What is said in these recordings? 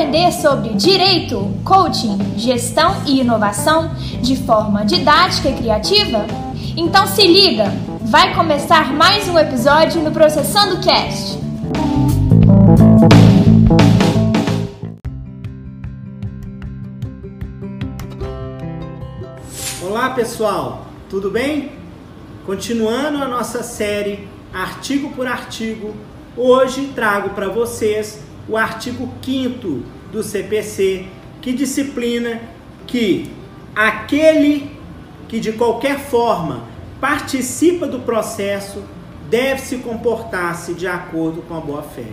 aprender sobre direito, coaching, gestão e inovação de forma didática e criativa? Então se liga, vai começar mais um episódio no Processando Cast. Olá pessoal, tudo bem? Continuando a nossa série artigo por artigo, hoje trago para vocês o artigo 5 do CPC, que disciplina que aquele que de qualquer forma participa do processo deve se comportar-se de acordo com a boa-fé.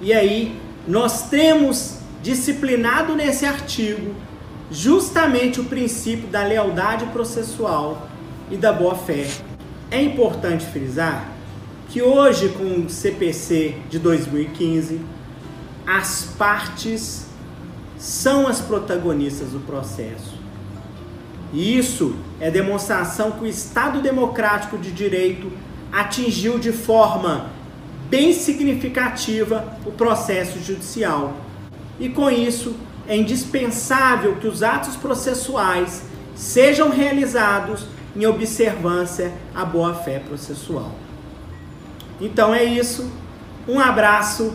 E aí, nós temos disciplinado nesse artigo justamente o princípio da lealdade processual e da boa-fé. É importante frisar que hoje, com o CPC de 2015, as partes são as protagonistas do processo. E isso é demonstração que o Estado Democrático de Direito atingiu de forma bem significativa o processo judicial. E com isso, é indispensável que os atos processuais sejam realizados em observância à boa-fé processual. Então é isso, um abraço